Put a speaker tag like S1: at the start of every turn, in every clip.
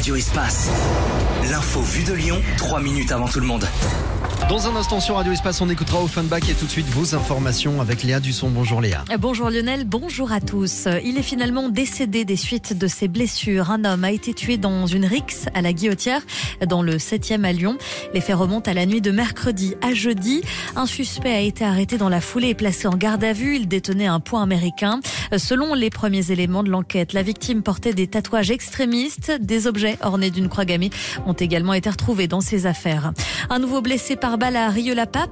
S1: Radio Espace. L'info vue de Lyon, 3 minutes avant tout le monde.
S2: Dans un instant sur Radio Espace, on écoutera Offenbach et tout de suite vos informations avec Léa Dusson. Bonjour Léa.
S3: Bonjour Lionel, bonjour à tous. Il est finalement décédé des suites de ses blessures. Un homme a été tué dans une rixe à la Guillotière, dans le 7e à Lyon. Les faits remontent à la nuit de mercredi à jeudi. Un suspect a été arrêté dans la foulée et placé en garde à vue. Il détenait un point américain. Selon les premiers éléments de l'enquête, la victime portait des tatouages extrémistes. Des objets ornés d'une croix gammée ont également été retrouvés dans ses affaires. Un nouveau blessé par balle à.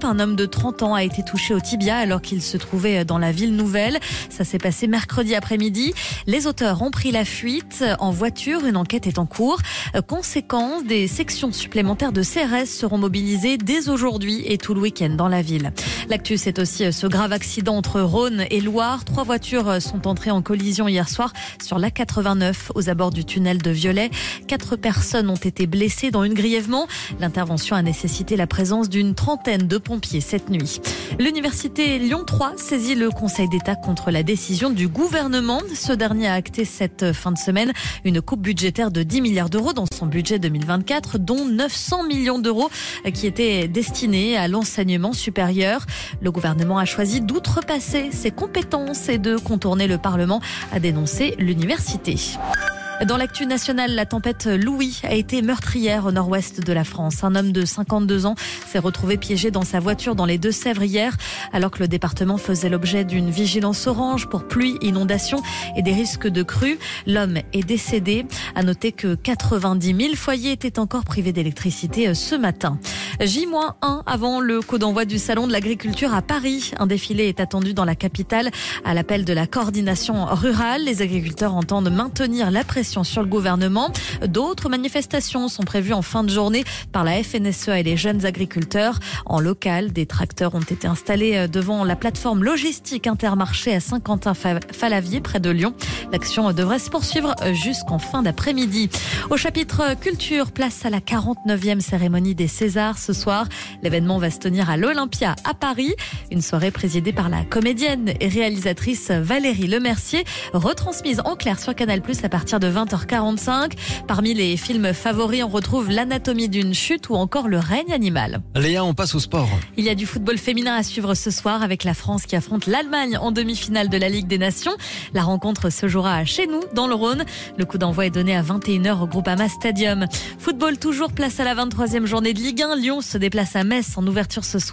S3: Un homme de 30 ans a été touché au tibia alors qu'il se trouvait dans la ville nouvelle. Ça s'est passé mercredi après-midi. Les auteurs ont pris la fuite en voiture. Une enquête est en cours. Conséquence, des sections supplémentaires de CRS seront mobilisées dès aujourd'hui et tout le week-end dans la ville. L'actu, c'est aussi ce grave accident entre Rhône et Loire. Trois voitures sont entrées en collision hier soir sur la 89 aux abords du tunnel de Violet. Quatre personnes ont été blessées, dont une grièvement. L'intervention a nécessité la présence d'une trentaine de pompiers cette nuit. L'université Lyon 3 saisit le Conseil d'État contre la décision du gouvernement. Ce dernier a acté cette fin de semaine une coupe budgétaire de 10 milliards d'euros dans son budget 2024, dont 900 millions d'euros qui étaient destinés à l'enseignement supérieur. Le gouvernement a choisi d'outrepasser ses compétences et de contourner le Parlement, a dénoncé l'université. Dans l'actu nationale, la tempête Louis a été meurtrière au nord-ouest de la France. Un homme de 52 ans s'est retrouvé piégé dans sa voiture dans les Deux-Sèvres hier, alors que le département faisait l'objet d'une vigilance orange pour pluie, inondations et des risques de crue. L'homme est décédé. À noter que 90 000 foyers étaient encore privés d'électricité ce matin. J-1 avant le coup d'envoi du Salon de l'agriculture à Paris. Un défilé est attendu dans la capitale à l'appel de la coordination rurale. Les agriculteurs entendent maintenir la pression sur le gouvernement. D'autres manifestations sont prévues en fin de journée par la FNSEA et les jeunes agriculteurs. En local, des tracteurs ont été installés devant la plateforme logistique Intermarché à Saint-Quentin-Falavier près de Lyon. L'action devrait se poursuivre jusqu'en fin d'après-midi. Au chapitre culture, place à la 49e cérémonie des Césars ce soir. L'événement va se tenir à l'Olympia à Paris. Une soirée présidée par la comédienne et réalisatrice Valérie Lemercier, retransmise en clair sur Canal Plus à partir de 20h45. Parmi les films favoris, on retrouve L'anatomie d'une chute ou encore Le règne animal.
S2: Léa, on passe au sport.
S3: Il y a du football féminin à suivre ce soir avec la France qui affronte l'Allemagne en demi-finale de la Ligue des Nations. La rencontre se jouera chez nous, dans le Rhône. Le coup d'envoi est donné à 21h au Groupama Stadium. Football toujours, place à la 23e journée de Ligue 1. Se déplace à Metz en ouverture ce soir.